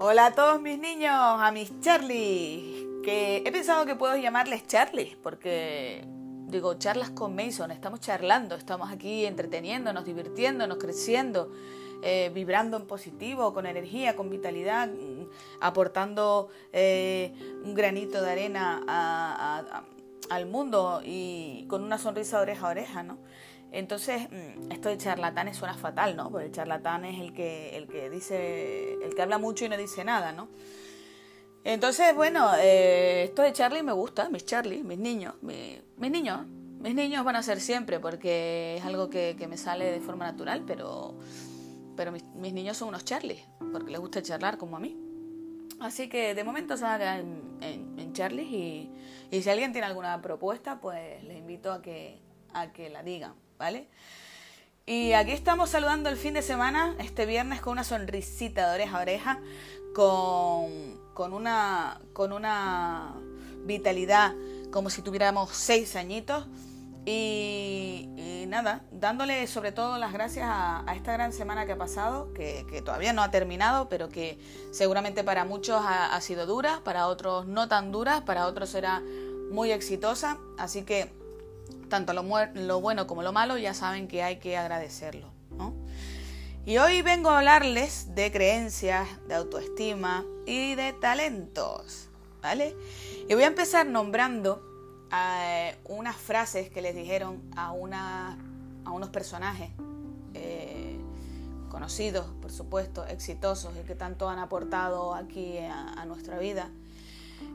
Hola a todos mis niños, a mis Charlie, que he pensado que puedo llamarles Charlie, porque digo, charlas con Mason, estamos charlando, estamos aquí entreteniéndonos, divirtiéndonos, creciendo, eh, vibrando en positivo, con energía, con vitalidad, mm, aportando eh, un granito de arena al mundo y con una sonrisa oreja a oreja, ¿no? Entonces, mm, esto de charlatanes suena fatal, ¿no? Porque el charlatán es el que, el que dice, el que habla mucho y no dice nada, ¿no? Entonces, bueno, eh, esto de Charlie me gusta, mis Charlie, mis niños, mis niños, mis niños van a ser siempre porque es algo que, me sale de forma natural, pero, pero mis, niños son unos Charlie, porque les gusta charlar como a mí. Así que de momento se en, en, en Charlie y, y si alguien tiene alguna propuesta, pues les invito a que, a que la digan. ¿Vale? Y aquí estamos saludando el fin de semana, este viernes, con una sonrisita de oreja a oreja, con, una, con una vitalidad como si tuviéramos seis añitos. Y, nada, dándole sobre todo las gracias a, esta gran semana que ha pasado, que, todavía no ha terminado, pero que seguramente para muchos ha, ha sido dura, para otros no tan dura, para otros será muy exitosa. Así que tanto lo, bueno como lo malo, ya saben que hay que agradecerlo. Y hoy vengo a hablarles de creencias, de autoestima y de talentos. ¿Vale? Y voy a empezar nombrando eh, unas frases que les dijeron a, a unos personajes eh, conocidos, por supuesto, exitosos y que tanto han aportado aquí a, a nuestra vida.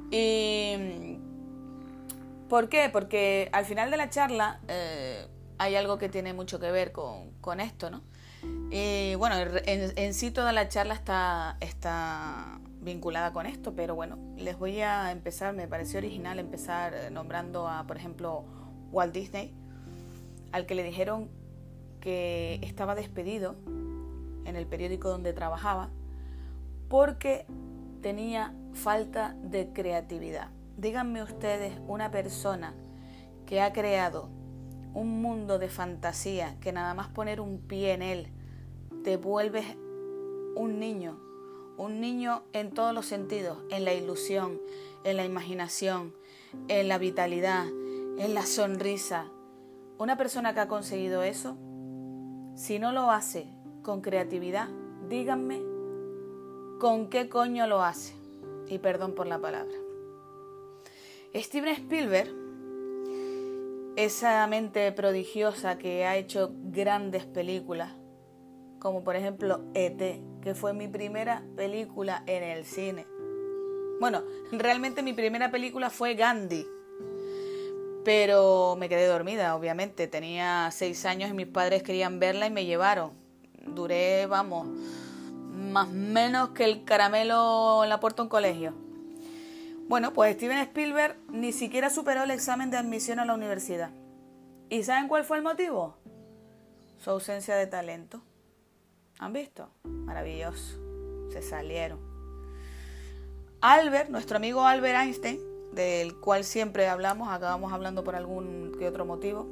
Y ¿Por qué? Porque al final de la charla eh, hay algo que tiene mucho que ver con, esto, ¿no? Y bueno, en, sí toda la charla está, está vinculada con esto, pero bueno, les voy a empezar, me pareció original empezar eh, nombrando a, por ejemplo, Walt Disney, al que le dijeron que estaba despedido en el periódico donde trabajaba porque tenía falta de creatividad. Díganme ustedes una persona que ha creado un mundo de fantasía que nada más poner un pie en él te vuelves un niño, un niño en todos los sentidos, en la ilusión, en la imaginación, en la vitalidad, en la sonrisa. Una persona que ha conseguido eso, si no lo hace con creatividad, díganme con qué coño lo hace. Y perdón por la palabra. Steven Spielberg, esa mente prodigiosa que ha hecho grandes películas, como por ejemplo ET, que fue mi primera película en el cine. Bueno, realmente mi primera película fue Gandhi, pero me quedé dormida, obviamente. Tenía seis años y mis padres querían verla y me llevaron. Duré, vamos, más menos que el caramelo en la puerta de un colegio. Bueno, pues Steven Spielberg ni siquiera superó el examen de admisión a la universidad. ¿Y saben cuál fue el motivo? Su ausencia de talento. ¿Han visto? Maravilloso. Se salieron. Albert, nuestro amigo Albert Einstein, del cual siempre hablamos, acabamos hablando por algún que otro motivo.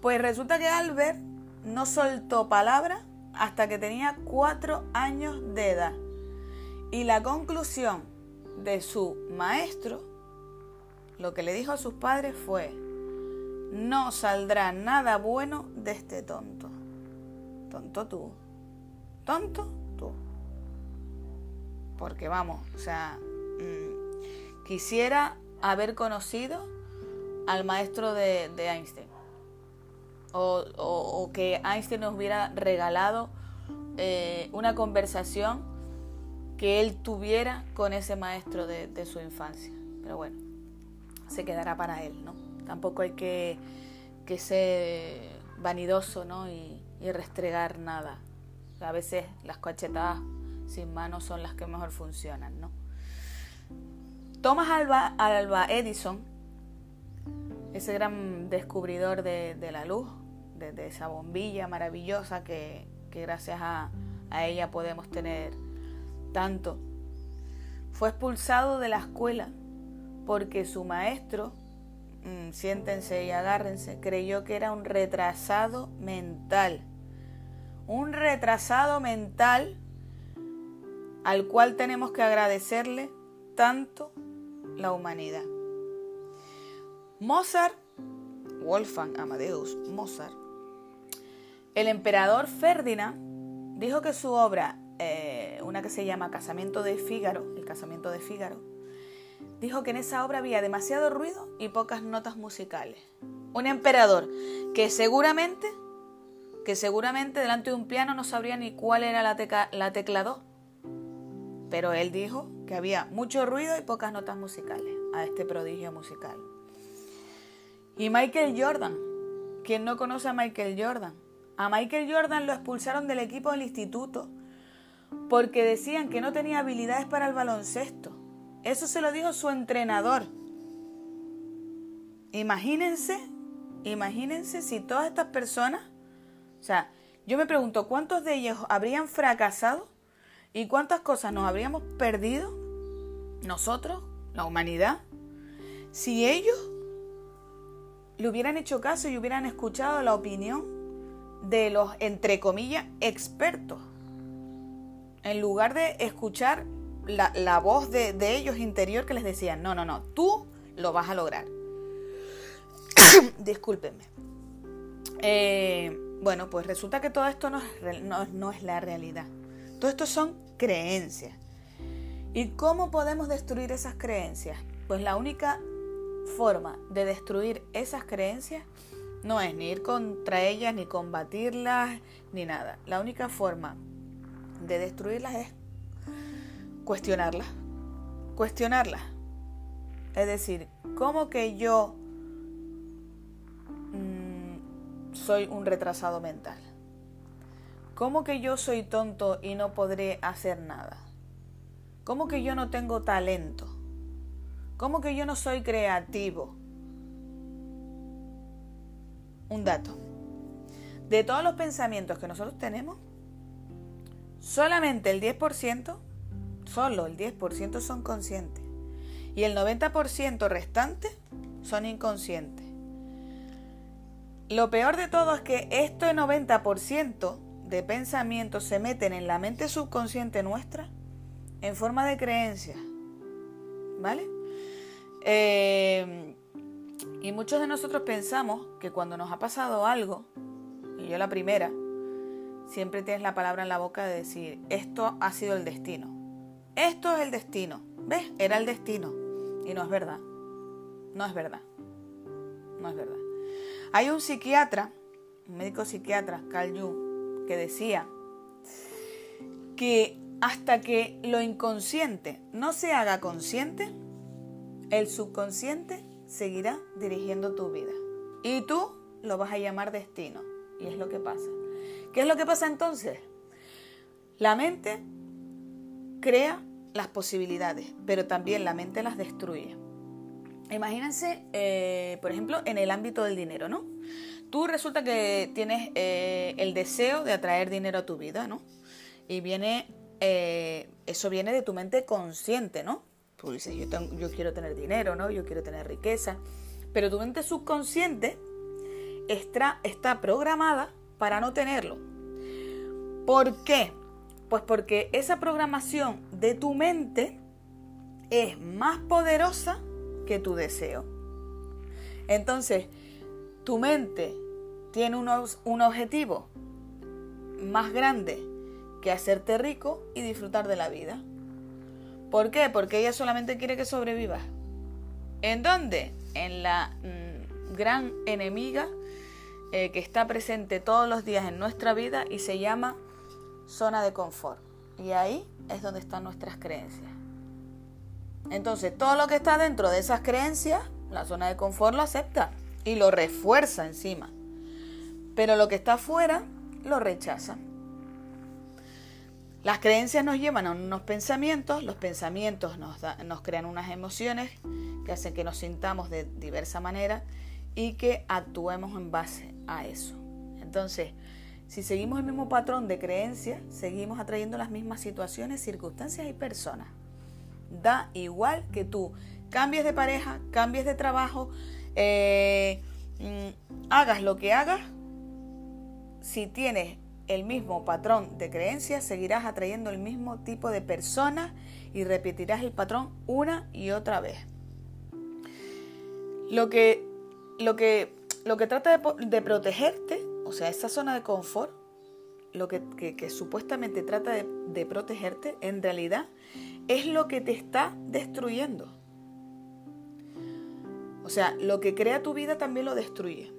Pues resulta que Albert no soltó palabra hasta que tenía cuatro años de edad. Y la conclusión de su maestro, lo que le dijo a sus padres fue, no saldrá nada bueno de este tonto. Tonto tú. Tonto tú. Porque vamos, o sea, mm, quisiera haber conocido al maestro de, Einstein. O, que Einstein nos hubiera regalado eh, una conversación que él tuviera con ese maestro de, su infancia. Pero bueno, se quedará para él, ¿no? Tampoco hay que, que ser vanidoso, ¿no? Y, restregar nada. A veces las cochetadas sin manos son las que mejor funcionan, ¿no? Thomas Alba, Alba Edison, ese gran descubridor de, la luz, de, esa bombilla maravillosa que, gracias a ella podemos tener tanto. Fue expulsado de la escuela porque su maestro, mm, siéntense y agárrense, creyó que era un retrasado mental. Un retrasado mental al cual tenemos que agradecerle tanto la humanidad. Mozart, Wolfgang Amadeus Mozart, el emperador Ferdinand dijo que su obra, eh, una que se llama Casamiento de Fígaro, el Casamiento de Fígaro, dijo que en esa obra había demasiado ruido y pocas notas musicales. Un emperador que seguramente, que seguramente delante de un piano no sabría ni cuál era la, la tecla 2. Pero él dijo que había mucho ruido y pocas notas musicales a este prodigio musical. Y Michael Jordan, ¿quién no conoce a Michael Jordan? A Michael Jordan lo expulsaron del equipo del instituto porque decían que no tenía habilidades para el baloncesto. Eso se lo dijo su entrenador. Imagínense, imagínense si todas estas personas, o sea, yo me pregunto cuántos de ellos habrían fracasado y cuántas cosas nos habríamos perdido nosotros, la humanidad, si ellos le hubieran hecho caso y hubieran escuchado la opinión de los, entre comillas, expertos, en lugar de escuchar la, voz de, ellos interior que les decía, no, no, no, tú lo vas a lograr. Discúlpenme. Eh, bueno, pues resulta que todo esto no es, no es la realidad. Todo esto son creencias. ¿Y cómo podemos destruir esas creencias? Pues la única forma de destruir esas creencias no es ni ir contra ellas, ni combatirlas, ni nada. La única forma de destruirlas es cuestionarlas. Cuestionarlas. Es decir, ¿cómo que yo mm, soy un retrasado mental? ¿Cómo que yo soy tonto y no podré hacer nada? ¿Cómo que yo no tengo talento? ¿Cómo que yo no soy creativo? Un dato. De todos los pensamientos que nosotros tenemos, solamente el 10% Solo el 10% son conscientes. Y el 90% restante son inconscientes. Lo peor de todo es que este 90% de pensamientos se meten en la mente subconsciente nuestra en forma de creencias. ¿Vale? Eh, y muchos de nosotros pensamos que cuando nos ha pasado algo, y yo la primera, siempre tienes la palabra en la boca de decir, esto ha sido el destino. Esto es el destino. ¿Ves? Era el destino. Y no es verdad. No es verdad. No es verdad. Hay un psiquiatra, un médico psiquiatra, Carl Jung, que decía que hasta que lo inconsciente no se haga consciente, el subconsciente seguirá dirigiendo tu vida. Y tú lo vas a llamar destino. Y es lo que pasa. ¿Qué es lo que pasa entonces? La mente crea las posibilidades, pero también la mente las destruye. Imagínense, eh, por ejemplo, en el ámbito del dinero, ¿no? Tú resulta que tienes eh, el deseo de atraer dinero a tu vida, ¿no? Y viene, eh, eso viene de tu mente consciente, ¿no? Tú dices, yo, yo quiero tener dinero, ¿no? Yo quiero tener riqueza. Pero tu mente subconsciente está, está programada para no tenerlo. ¿Por qué? Pues porque esa programación de tu mente es más poderosa que tu deseo. Entonces, tu mente tiene un objetivo más grande que hacerte rico y disfrutar de la vida. ¿Por qué? Porque ella solamente quiere que sobrevivas. ¿En dónde? En la mm, gran enemiga eh, que está presente todos los días en nuestra vida y se llama zona de confort. Y ahí es donde están nuestras creencias. Entonces, todo lo que está dentro de esas creencias, la zona de confort lo acepta y lo refuerza encima. Pero lo que está afuera lo rechaza. Las creencias nos llevan a unos pensamientos, los pensamientos nos, nos crean unas emociones que hacen que nos sintamos de diversa manera y que actuemos en base a eso. Entonces, si seguimos el mismo patrón de creencias, seguimos atrayendo las mismas situaciones, circunstancias y personas. Da igual que tú cambies de pareja, cambies de trabajo, eh, mm, hagas lo que hagas, si tienes el mismo patrón de creencias, seguirás atrayendo el mismo tipo de personas y repetirás el patrón una y otra vez. Lo que, lo que, lo que trata de, protegerte, o sea, esa zona de confort, lo que, supuestamente trata de, de protegerte, en realidad es lo que te está destruyendo. O sea, lo que crea tu vida también lo destruye.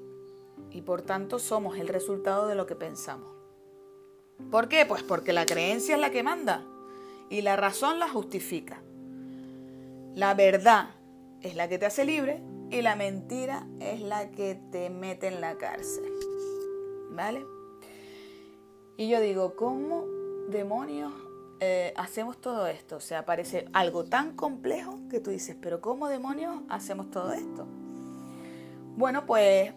Y por tanto somos el resultado de lo que pensamos. ¿Por qué? Pues porque la creencia es la que manda y la razón la justifica. La verdad es la que te hace libre y la mentira es la que te mete en la cárcel. ¿Vale? Y yo digo, ¿cómo demonios eh, hacemos todo esto? O sea, parece algo tan complejo que tú dices, pero ¿cómo demonios hacemos todo esto? Bueno, pues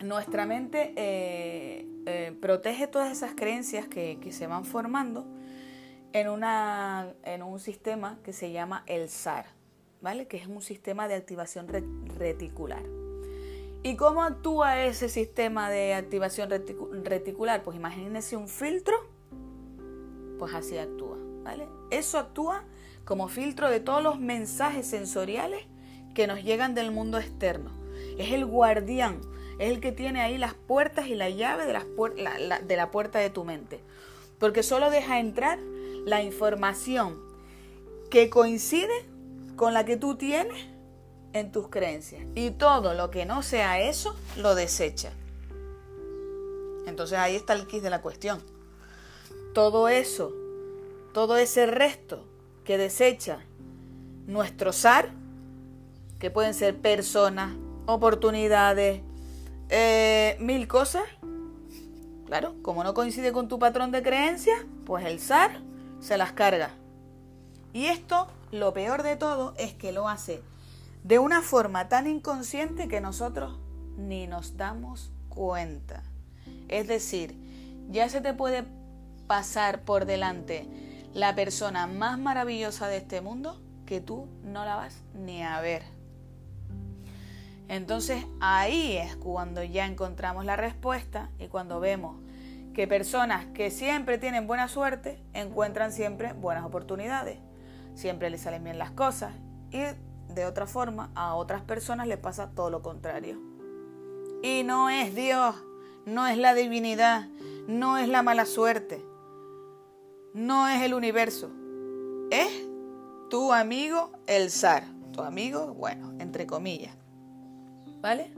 nuestra mente eh, eh, protege todas esas creencias que, se van formando en, una, en un sistema que se llama el SAR, ¿vale? Que es un sistema de activación reticular. ¿Y cómo actúa ese sistema de activación reticular? Pues imagínense un filtro, pues así actúa, ¿vale? Eso actúa como filtro de todos los mensajes sensoriales que nos llegan del mundo externo. Es el guardián es el que tiene ahí las puertas y la llave de, las la, de la puerta de tu mente. Porque solo deja entrar la información que coincide con la que tú tienes en tus creencias. Y todo lo que no sea eso, lo desecha. Entonces ahí está el kit de la cuestión. Todo eso, todo ese resto que desecha nuestro SAR, que pueden ser personas, oportunidades, eh, mil cosas. Claro, como no coincide con tu patrón de creencias, pues el SAR se las carga. Y esto, lo peor de todo, es que lo hace de una forma tan inconsciente que nosotros ni nos damos cuenta. Es decir, ya se te puede pasar por delante la persona más maravillosa de este mundo que tú no la vas ni a ver. Entonces ahí es cuando ya encontramos la respuesta y cuando vemos que personas que siempre tienen buena suerte encuentran siempre buenas oportunidades, siempre les salen bien las cosas y de otra forma a otras personas les pasa todo lo contrario. Y no es Dios, no es la divinidad, no es la mala suerte, no es el universo, es tu amigo el zar, tu amigo, bueno, entre comillas. ¿Vale?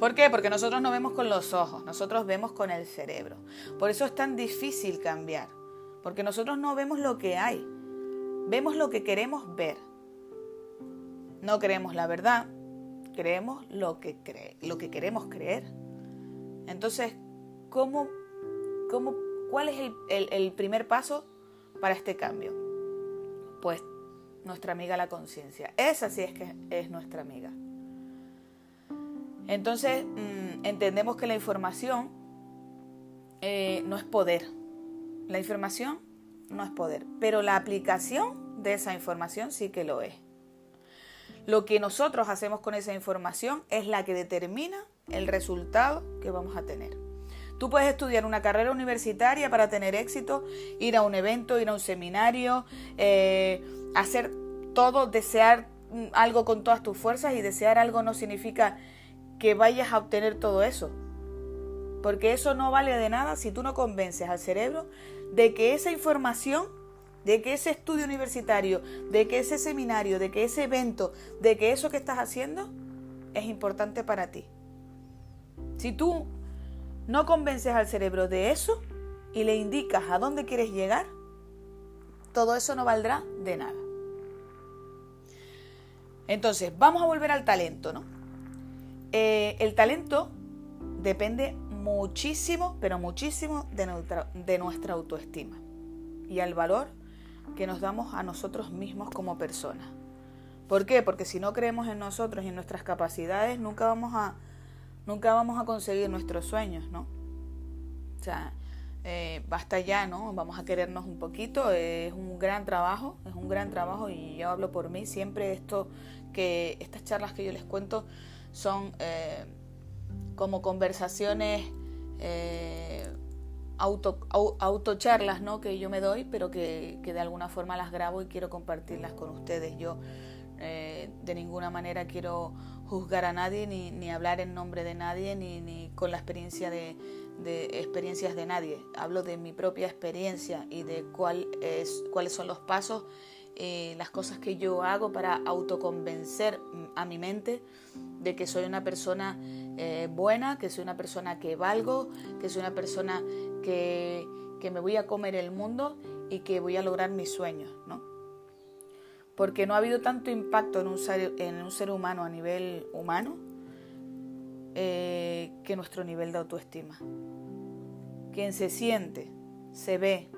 ¿Por qué? Porque nosotros no vemos con los ojos, nosotros vemos con el cerebro. Por eso es tan difícil cambiar, porque nosotros no vemos lo que hay, vemos lo que queremos ver. No creemos la verdad, creemos lo que, cree, lo que queremos creer. Entonces, ¿cómo, cómo, ¿cuál es el, el primer paso para este cambio? Pues nuestra amiga la conciencia. Esa sí es que es nuestra amiga. Entonces mm, entendemos que la información eh, no es poder. La información no es poder, pero la aplicación de esa información sí que lo es. Lo que nosotros hacemos con esa información es la que determina el resultado que vamos a tener. Tú puedes estudiar una carrera universitaria para tener éxito, ir a un evento, ir a un seminario, eh, hacer todo, desear algo con todas tus fuerzas y desear algo no significa que vayas a obtener todo eso. Porque eso no vale de nada si tú no convences al cerebro de que esa información, de que ese estudio universitario, de que ese seminario, de que ese evento, de que eso que estás haciendo es importante para ti. Si tú no convences al cerebro de eso y le indicas a dónde quieres llegar, todo eso no valdrá de nada. Entonces, vamos a volver al talento, ¿no? Eh, el talento depende muchísimo, pero muchísimo de nuestra, autoestima y al valor que nos damos a nosotros mismos como personas. ¿Por qué? Porque si no creemos en nosotros y en nuestras capacidades, nunca vamos a, nunca vamos a conseguir nuestros sueños, ¿no? O sea, eh, basta ya, ¿no? Vamos a querernos un poquito, es un gran trabajo, es un gran trabajo y yo hablo por mí, siempre esto, que estas charlas que yo les cuento son eh, como conversaciones eh, auto, autocharlas ¿no? que yo me doy, pero que, de alguna forma las grabo y quiero compartirlas con ustedes. Yo eh, de ninguna manera quiero juzgar a nadie, ni, ni hablar en nombre de nadie, ni, ni con la experiencia de, de, experiencias de nadie. Hablo de mi propia experiencia y de cuál es, cuáles son los pasos, eh, las cosas que yo hago para autoconvencer a mi mente de que soy una persona eh, buena, que soy una persona que valgo, que soy una persona que, que me voy a comer el mundo y que voy a lograr mis sueños, ¿no? Porque no ha habido tanto impacto en un ser, en un ser humano a nivel humano eh, que nuestro nivel de autoestima. Quien se siente, se ve,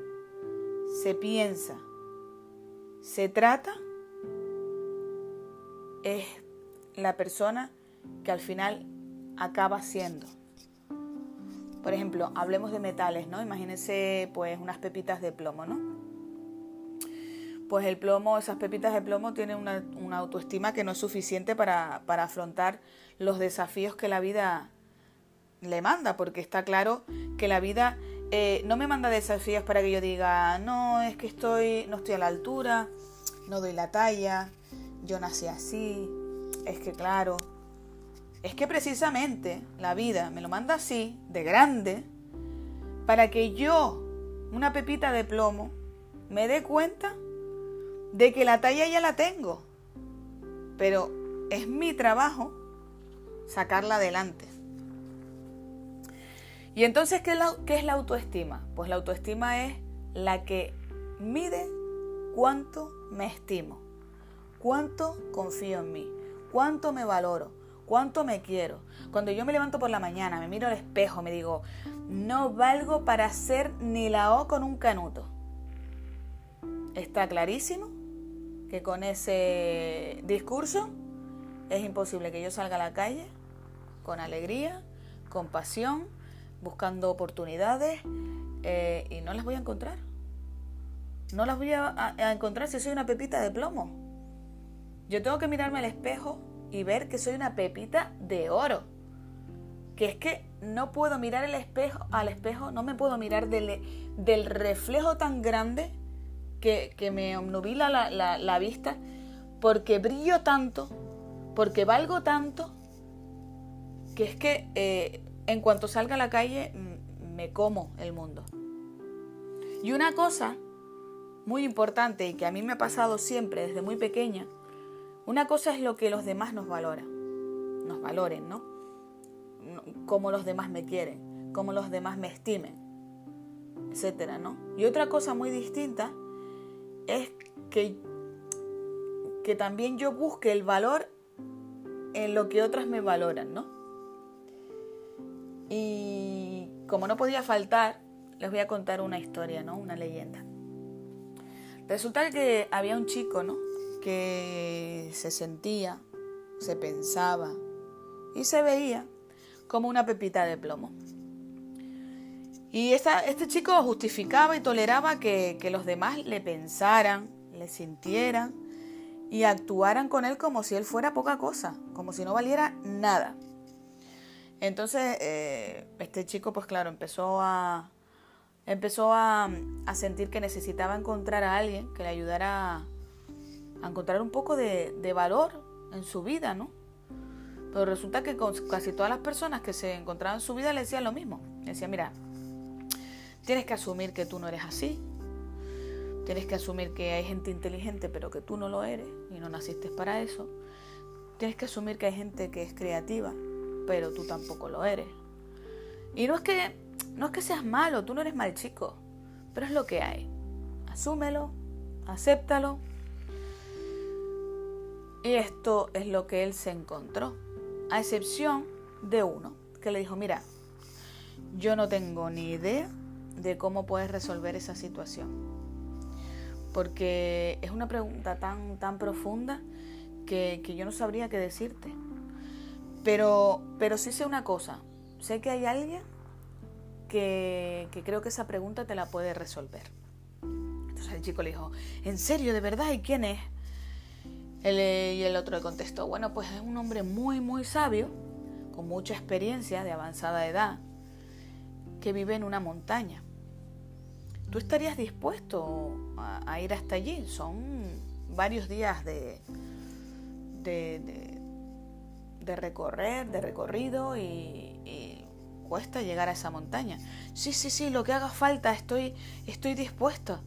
se piensa, se trata, es la persona que al final acaba siendo. Por ejemplo, hablemos de metales, ¿no? Imagínense pues unas pepitas de plomo, ¿no? Pues el plomo, esas pepitas de plomo tienen una, autoestima que no es suficiente para, afrontar los desafíos que la vida le manda, porque está claro que la vida eh, no me manda desafíos para que yo diga, no, es que estoy, no estoy a la altura, no doy la talla, yo nací así, es que claro, es que precisamente la vida me lo manda así, de grande, para que yo, una pepita de plomo, me dé cuenta de que la talla ya la tengo. Pero es mi trabajo sacarla adelante. Y entonces, ¿qué es, la, ¿qué es la autoestima? Pues la autoestima es la que mide cuánto me estimo, cuánto confío en mí, cuánto me valoro, cuánto me quiero. Cuando yo me levanto por la mañana, me miro al espejo, me digo, no valgo para hacer ni la O con un canuto. Está clarísimo que con ese discurso es imposible que yo salga a la calle con alegría, con pasión, buscando oportunidades eh, y no las voy a encontrar. No las voy a encontrar si soy una pepita de plomo. Yo tengo que mirarme al espejo y ver que soy una pepita de oro. Que es que no puedo mirar el espejo, al espejo, no me puedo mirar del, del reflejo tan grande que, me obnubila la, vista, porque brillo tanto, porque valgo tanto, que es que eh, en cuanto salga a la calle me como el mundo. Y una cosa muy importante y que a mí me ha pasado siempre desde muy pequeña, una cosa es lo que los demás nos valoran, nos valoren, ¿no? Cómo los demás me quieren, cómo los demás me estimen, etcétera, ¿no? Y otra cosa muy distinta es que, que también yo busque el valor en lo que otras me valoran, ¿no? Y como no podía faltar, les voy a contar una historia, ¿no? Una leyenda. Resulta que había un chico, ¿no? que se sentía, se pensaba y se veía como una pepita de plomo. Y este chico justificaba y toleraba que, que, los demás le pensaran, le sintieran y actuaran con él como si él fuera poca cosa, como si no valiera nada. Entonces, eh, este chico, pues claro, empezó a, empezó a, a sentir que necesitaba encontrar a alguien que le ayudara a encontrar un poco de, valor en su vida, ¿no? Pero resulta que con casi todas las personas que se encontraban en su vida le decían lo mismo. Le decían, mira, tienes que asumir que tú no eres así. Tienes que asumir que hay gente inteligente pero que tú no lo eres y no naciste para eso. Tienes que asumir que hay gente que es creativa pero tú tampoco lo eres. Y no es que no es que seas malo, tú no eres mal chico, pero es lo que hay. Asúmelo, acéptalo y esto es lo que él se encontró, a excepción de uno, que le dijo, mira, yo no tengo ni idea de cómo puedes resolver esa situación. Porque es una pregunta tan, tan profunda que, yo no sabría qué decirte. Pero, pero sí sé una cosa, sé que hay alguien que, que creo que esa pregunta te la puede resolver. Entonces el chico le dijo, ¿en serio, de verdad? ¿Y quién es? y el otro le contestó, bueno, pues es un hombre muy, muy sabio, con mucha experiencia de avanzada edad, que vive en una montaña. ¿Tú estarías dispuesto a, ir hasta allí? Son varios días de, de, recorrer, de recorrido y, cuesta llegar a esa montaña. Sí, sí, sí, lo que haga falta, estoy, estoy dispuesta.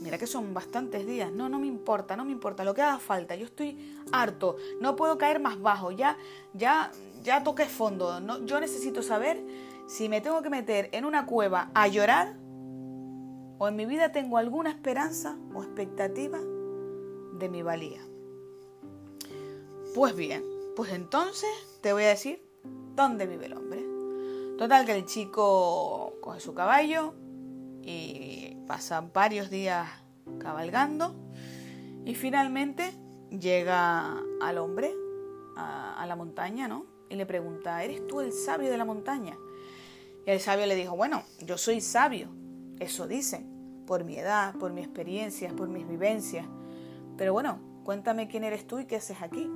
Mira que son bastantes días. No, no me importa, no me importa. Lo que haga falta. Yo estoy harto. No puedo caer más bajo. Ya, ya, ya toqué fondo. No, yo necesito saber si me tengo que meter en una cueva a llorar o en mi vida tengo alguna esperanza o expectativa de mi valía. Pues bien, pues entonces te voy a decir dónde vive el hombre. Total que el chico coge su caballo, y pasan varios días cabalgando y finalmente llega al hombre a, la montaña, ¿no? Y le pregunta, ¿eres tú el sabio de la montaña? Y el sabio le dijo, bueno, yo soy sabio, eso dicen, por mi edad, por mi experiencia, por mis vivencias. Pero bueno, cuéntame quién eres tú y qué haces aquí.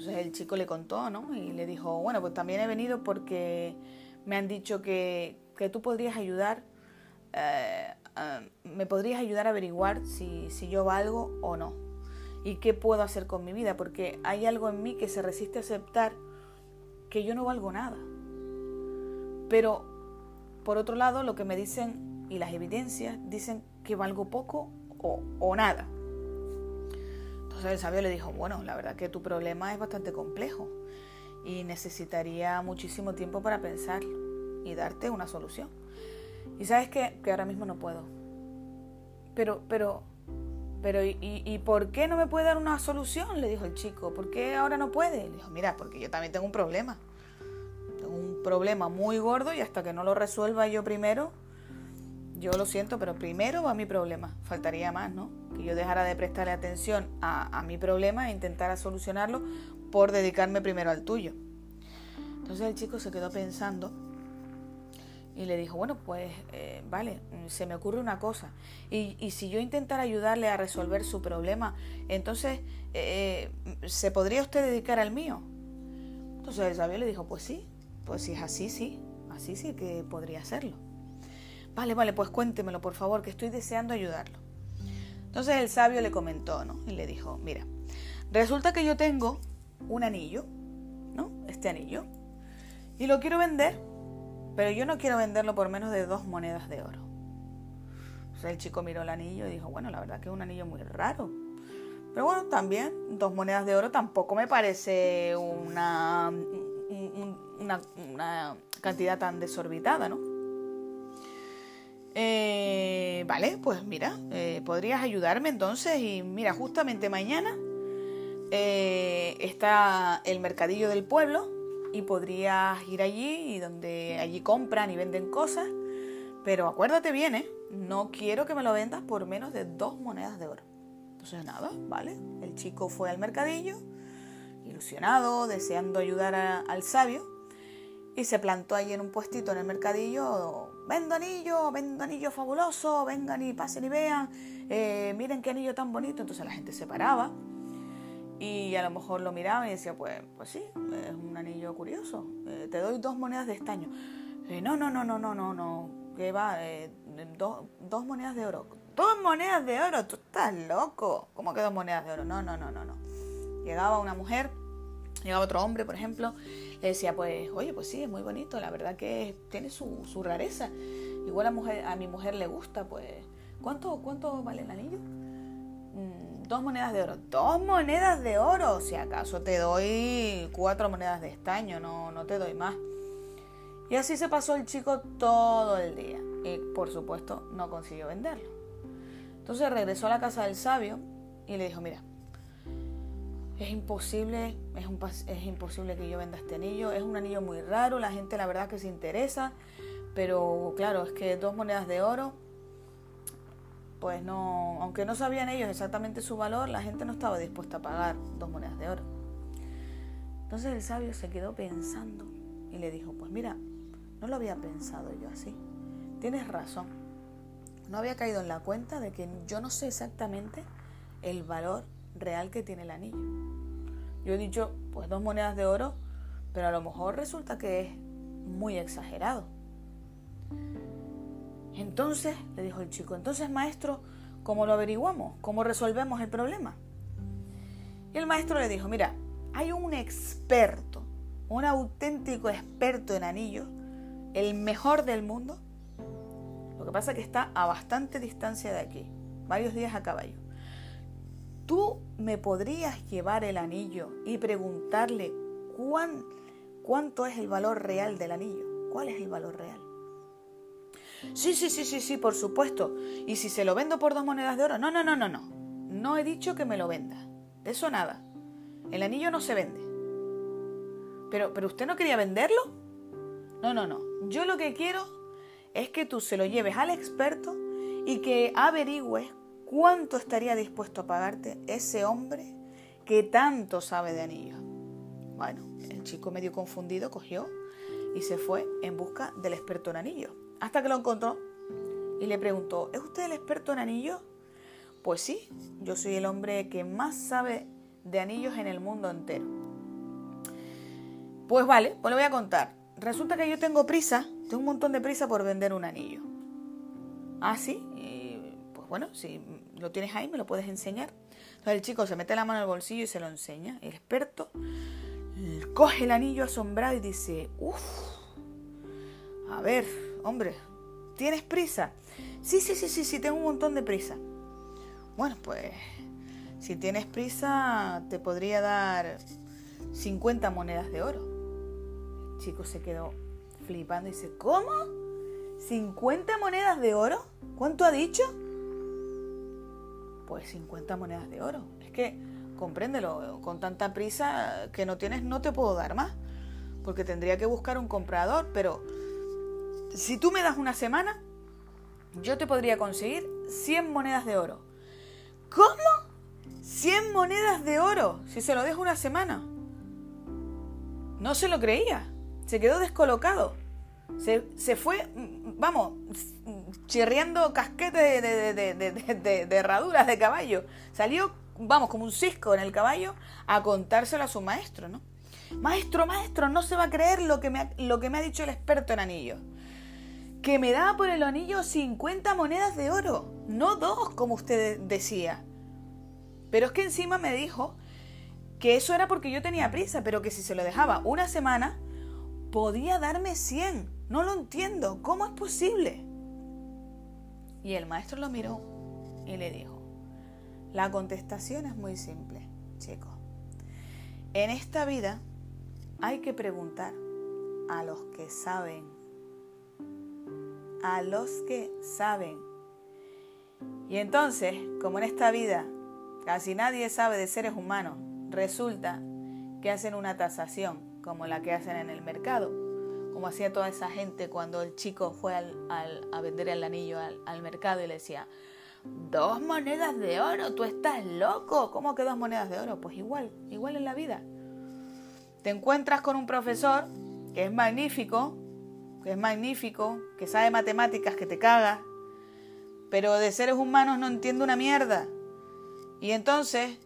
Entonces el chico le contó, ¿no? Y le dijo, bueno, pues también he venido porque me han dicho que, que tú podrías ayudar eh, eh, ¿me podrías ayudar a averiguar si, si yo valgo o no? ¿Y qué puedo hacer con mi vida? Porque hay algo en mí que se resiste a aceptar que yo no valgo nada. Pero, por otro lado, lo que me dicen y las evidencias dicen que valgo poco o, o nada. El sabio le dijo, bueno, la verdad que tu problema es bastante complejo y necesitaría muchísimo tiempo para pensar y darte una solución. Y sabes? Que ahora mismo no puedo. Pero, pero, pero, ¿y, ¿y por qué no me puede dar una solución? Le dijo el chico. ¿Por qué ahora no puede? Le dijo, mira, porque yo también tengo un problema. Tengo un problema muy gordo y hasta que no lo resuelva yo primero, yo lo siento, pero primero va mi problema. Faltaría más, ¿no? Que yo dejara de prestarle atención a, a mi problema e intentara solucionarlo por dedicarme primero al tuyo. Entonces el chico se quedó pensando y le dijo, bueno, pues eh, vale, se me ocurre una cosa. Y, y, si yo intentara ayudarle a resolver su problema, entonces, eh, ¿se podría usted dedicar al mío? Entonces el sabio le dijo, pues sí, pues si es así, sí, así sí que podría hacerlo. Vale, vale, pues cuéntemelo, por favor, que estoy deseando ayudarlo. Entonces el sabio le comentó, ¿no? Y le dijo, mira, resulta que yo tengo un anillo, ¿no? Este anillo. Y lo quiero vender pero yo no quiero venderlo por menos de dos monedas de oro. el chico miró el anillo y dijo, bueno, la verdad que es un anillo muy raro. Pero bueno, también dos monedas de oro tampoco me parece una, una, cantidad tan desorbitada, ¿no? Eh, vale, pues mira, eh, podrías ayudarme entonces y mira, justamente mañana eh, está el mercadillo del pueblo y podrías ir allí y donde allí compran y venden cosas. Pero acuérdate bien, ¿eh? No quiero que me lo vendas por menos de dos monedas de oro. Entonces nada, ¿vale? El chico fue al mercadillo, ilusionado, deseando ayudar al sabio, y se plantó ahí en un puestito en el mercadillo. Vendo anillo, vendo anillo fabuloso, vengan y pasen y vean, eh, miren qué anillo tan bonito. Entonces la gente se paraba y a lo mejor lo miraba y decía, pues, pues sí, es un anillo curioso. Eh, te doy dos monedas de estaño. Eh, no, no, no, no, no, no, no. ¿Qué va? Eh, dos monedas de oro. ¿Dos monedas de oro? Tú estás loco. ¿Cómo que dos monedas de oro? No, no, no, no, no. Llegaba una mujer, llegaba otro hombre, por ejemplo, le decía, pues, oye, pues sí, es muy bonito. La verdad que tiene su, rareza. Igual a, mujer, a mi mujer le gusta, pues. ¿Cuánto, cuánto vale el anillo? dos monedas de oro. Dos monedas de oro. Si acaso te doy cuatro monedas de estaño, no, no te doy más. Y así se pasó el chico todo el día. Y por supuesto no consiguió venderlo. Entonces regresó a la casa del sabio y le dijo, mira, es imposible, es, imposible que yo venda este anillo. Es un anillo muy raro, la gente la verdad que se interesa. Pero claro, es que dos monedas de oro pues no, aunque no sabían ellos exactamente su valor, la gente no estaba dispuesta a pagar dos monedas de oro. Entonces el sabio se quedó pensando y le dijo, pues mira, no lo había pensado yo así. Tienes razón. No había caído en la cuenta de que yo no sé exactamente el valor real que tiene el anillo. Yo he dicho, pues dos monedas de oro, pero a lo mejor resulta que es muy exagerado. Entonces, le dijo el chico, entonces maestro, ¿cómo lo averiguamos? ¿Cómo resolvemos el problema? Y el maestro le dijo, mira, hay un experto, un auténtico experto en anillos, el mejor del mundo. Lo que pasa es que está a bastante distancia de aquí, varios días a caballo. ¿Tú me podrías llevar el anillo y preguntarle cuán, cuánto es el valor real del anillo? ¿Cuál es el valor real? Sí, sí, sí, sí, sí, por supuesto. ¿Y si se lo vendo por dos monedas de oro? No, no, no, no, no. No he dicho que me lo venda. De eso nada. El anillo no se vende. Pero, pero usted no quería venderlo? No, no, no. Yo lo que quiero es que tú se lo lleves al experto y que averigües cuánto estaría dispuesto a pagarte ese hombre que tanto sabe de anillos. Bueno, el chico medio confundido cogió y se fue en busca del experto en anillos. Hasta que lo encontró y le preguntó, ¿es usted el experto en anillos? Pues sí, yo soy el hombre que más sabe de anillos en el mundo entero. Pues vale, pues lo voy a contar. Resulta que yo tengo prisa, tengo un montón de prisa por vender un anillo. Ah, sí, bueno, si lo tienes ahí, me lo puedes enseñar. Entonces el chico se mete la mano en el bolsillo y se lo enseña. El experto coge el anillo asombrado y dice, uff, a ver, hombre, ¿tienes prisa? Sí, sí, sí, sí, sí, tengo un montón de prisa. Bueno, pues si tienes prisa, te podría dar 50 monedas de oro. El chico se quedó flipando y dice, ¿cómo? ¿50 monedas de oro? ¿Cuánto ha dicho? Pues 50 monedas de oro. Es que, compréndelo, con tanta prisa que no tienes, no te puedo dar más. Porque tendría que buscar un comprador, pero si tú me das una semana, yo te podría conseguir 100 monedas de oro. ¿Cómo? 100 monedas de oro, si se lo dejo una semana. No se lo creía, se quedó descolocado. Se, fue, vamos, chirriando casquete de, de, herraduras de caballo. Salió, vamos, como un cisco en el caballo a contárselo a su maestro, ¿no? Maestro, maestro, no se va a creer lo que me lo que me ha dicho el experto en anillos que me daba por el anillo 50 monedas de oro, no dos como usted decía. Pero es que encima me dijo que eso era porque yo tenía prisa, pero que si se lo dejaba una semana, podía darme 100. No lo entiendo, ¿cómo es posible? Y el maestro lo miró y le dijo, la contestación es muy simple, chico. En esta vida hay que preguntar a los que saben a los que saben. Y entonces, como en esta vida casi nadie sabe de seres humanos, resulta que hacen una tasación, como la que hacen en el mercado, como hacía toda esa gente cuando el chico fue al, a vender el anillo al, mercado y le decía, dos monedas de oro, tú estás loco, ¿cómo que dos monedas de oro? Pues igual, igual en la vida. Te encuentras con un profesor que es magnífico, que es magnífico, que sabe matemáticas, que te caga, pero de seres humanos no entiende una mierda. Y entonces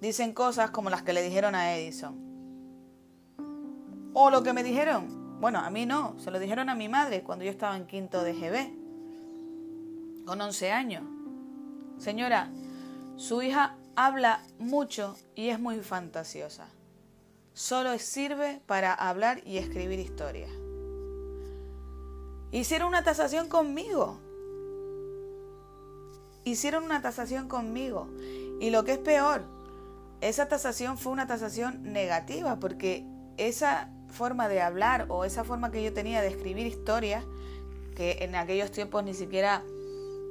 dicen cosas como las que le dijeron a Edison. O lo que me dijeron, bueno, a mí no, se lo dijeron a mi madre cuando yo estaba en quinto de GB, con 11 años. Señora, su hija habla mucho y es muy fantasiosa. Solo sirve para hablar y escribir historias. Hicieron una tasación conmigo. Hicieron una tasación conmigo. Y lo que es peor, esa tasación fue una tasación negativa porque esa forma de hablar o esa forma que yo tenía de escribir historias, que en aquellos tiempos ni siquiera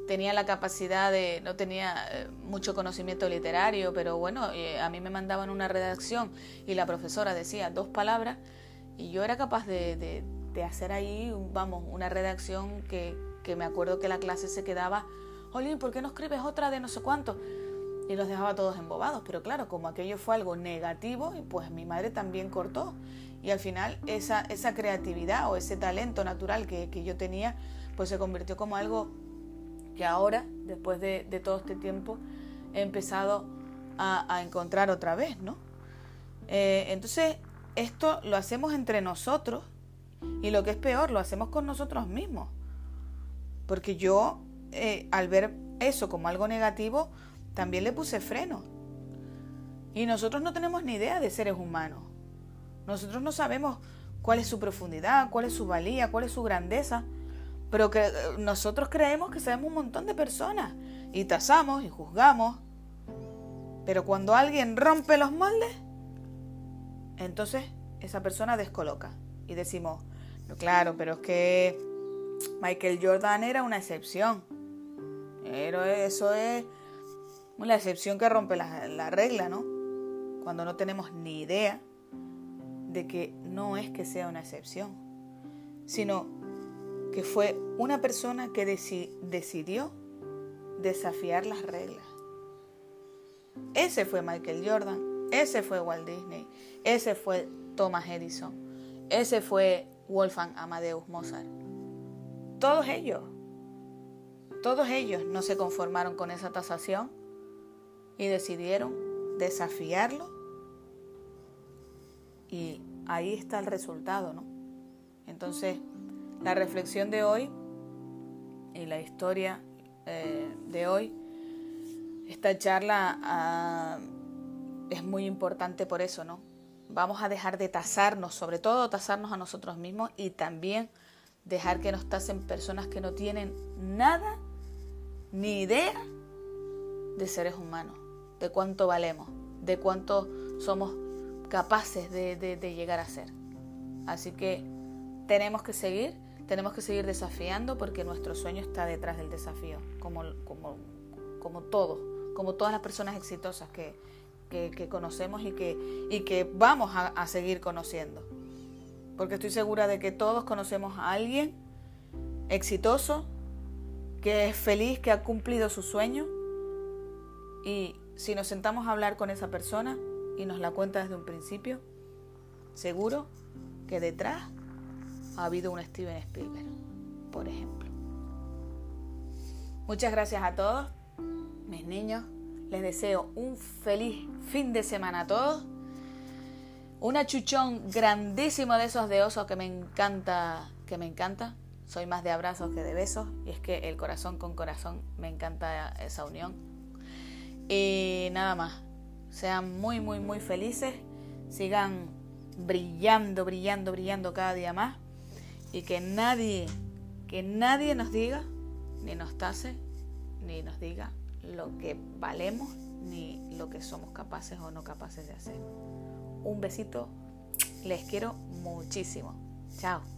tenía la capacidad de, no tenía eh, mucho conocimiento literario, pero bueno, eh, a mí me mandaban una redacción y la profesora decía dos palabras y yo era capaz de, hacer ahí, vamos, una redacción que, me acuerdo que la clase se quedaba, Jolín, ¿por qué no escribes otra de no sé cuánto? Y los dejaba todos embobados, pero claro, como aquello fue algo negativo, pues mi madre también cortó. Y al final esa, esa creatividad o ese talento natural que, que yo tenía, pues se convirtió como algo que ahora, después de, de todo este tiempo, he empezado a, a encontrar otra vez, ¿no? Eh, entonces, esto lo hacemos entre nosotros y lo que es peor, lo hacemos con nosotros mismos. Porque yo, eh, al ver eso como algo negativo, también le puse freno. Y nosotros no tenemos ni idea de seres humanos. Nosotros no sabemos cuál es su profundidad, cuál es su valía, cuál es su grandeza. Pero que eh, nosotros creemos que sabemos un montón de personas y tasamos y juzgamos. Pero cuando alguien rompe los moldes, entonces esa persona descoloca. Y decimos, claro, pero es que Michael Jordan era una excepción. Pero eso es una excepción que rompe la, la regla, ¿no? Cuando no tenemos ni idea de que no es que sea una excepción, sino que fue una persona que decidió desafiar las reglas. Ese fue Michael Jordan, ese fue Walt Disney, ese fue Thomas Edison, ese fue Wolfgang Amadeus Mozart. Todos ellos, todos ellos no se conformaron con esa tasación y decidieron desafiarlo y ahí está el resultado, ¿no? Entonces, la reflexión de hoy y la historia eh, de hoy, esta charla ah, es muy importante por eso, ¿no? Vamos a dejar de tasarnos, sobre todo tasarnos a nosotros mismos y también dejar que nos tasen personas que no tienen nada ni idea de seres humanos, de cuánto valemos, de cuánto somos capaces de, llegar a ser. Así que tenemos que seguir, tenemos que seguir desafiando porque nuestro sueño está detrás del desafío, como, como, como todo, como todas las personas exitosas que, conocemos y que, vamos a seguir conociendo. Porque estoy segura de que todos conocemos a alguien exitoso, que es feliz, que ha cumplido su sueño. Y si nos sentamos a hablar con esa persona, y nos la cuenta desde un principio, seguro que detrás ha habido un Steven Spielberg, por ejemplo. Muchas gracias a todos, mis niños. Les deseo un feliz fin de semana a todos. Un achuchón grandísimo de esos de osos que me encanta, que me encanta. Soy más de abrazos que de besos y es que el corazón con corazón me encanta esa unión. Y nada más, sean muy, muy, muy felices, sigan brillando, brillando, brillando cada día más y que nadie, que nadie nos diga, ni nos tase, ni nos diga lo que valemos, ni lo que somos capaces o no capaces de hacer. Un besito, les quiero muchísimo. Chao.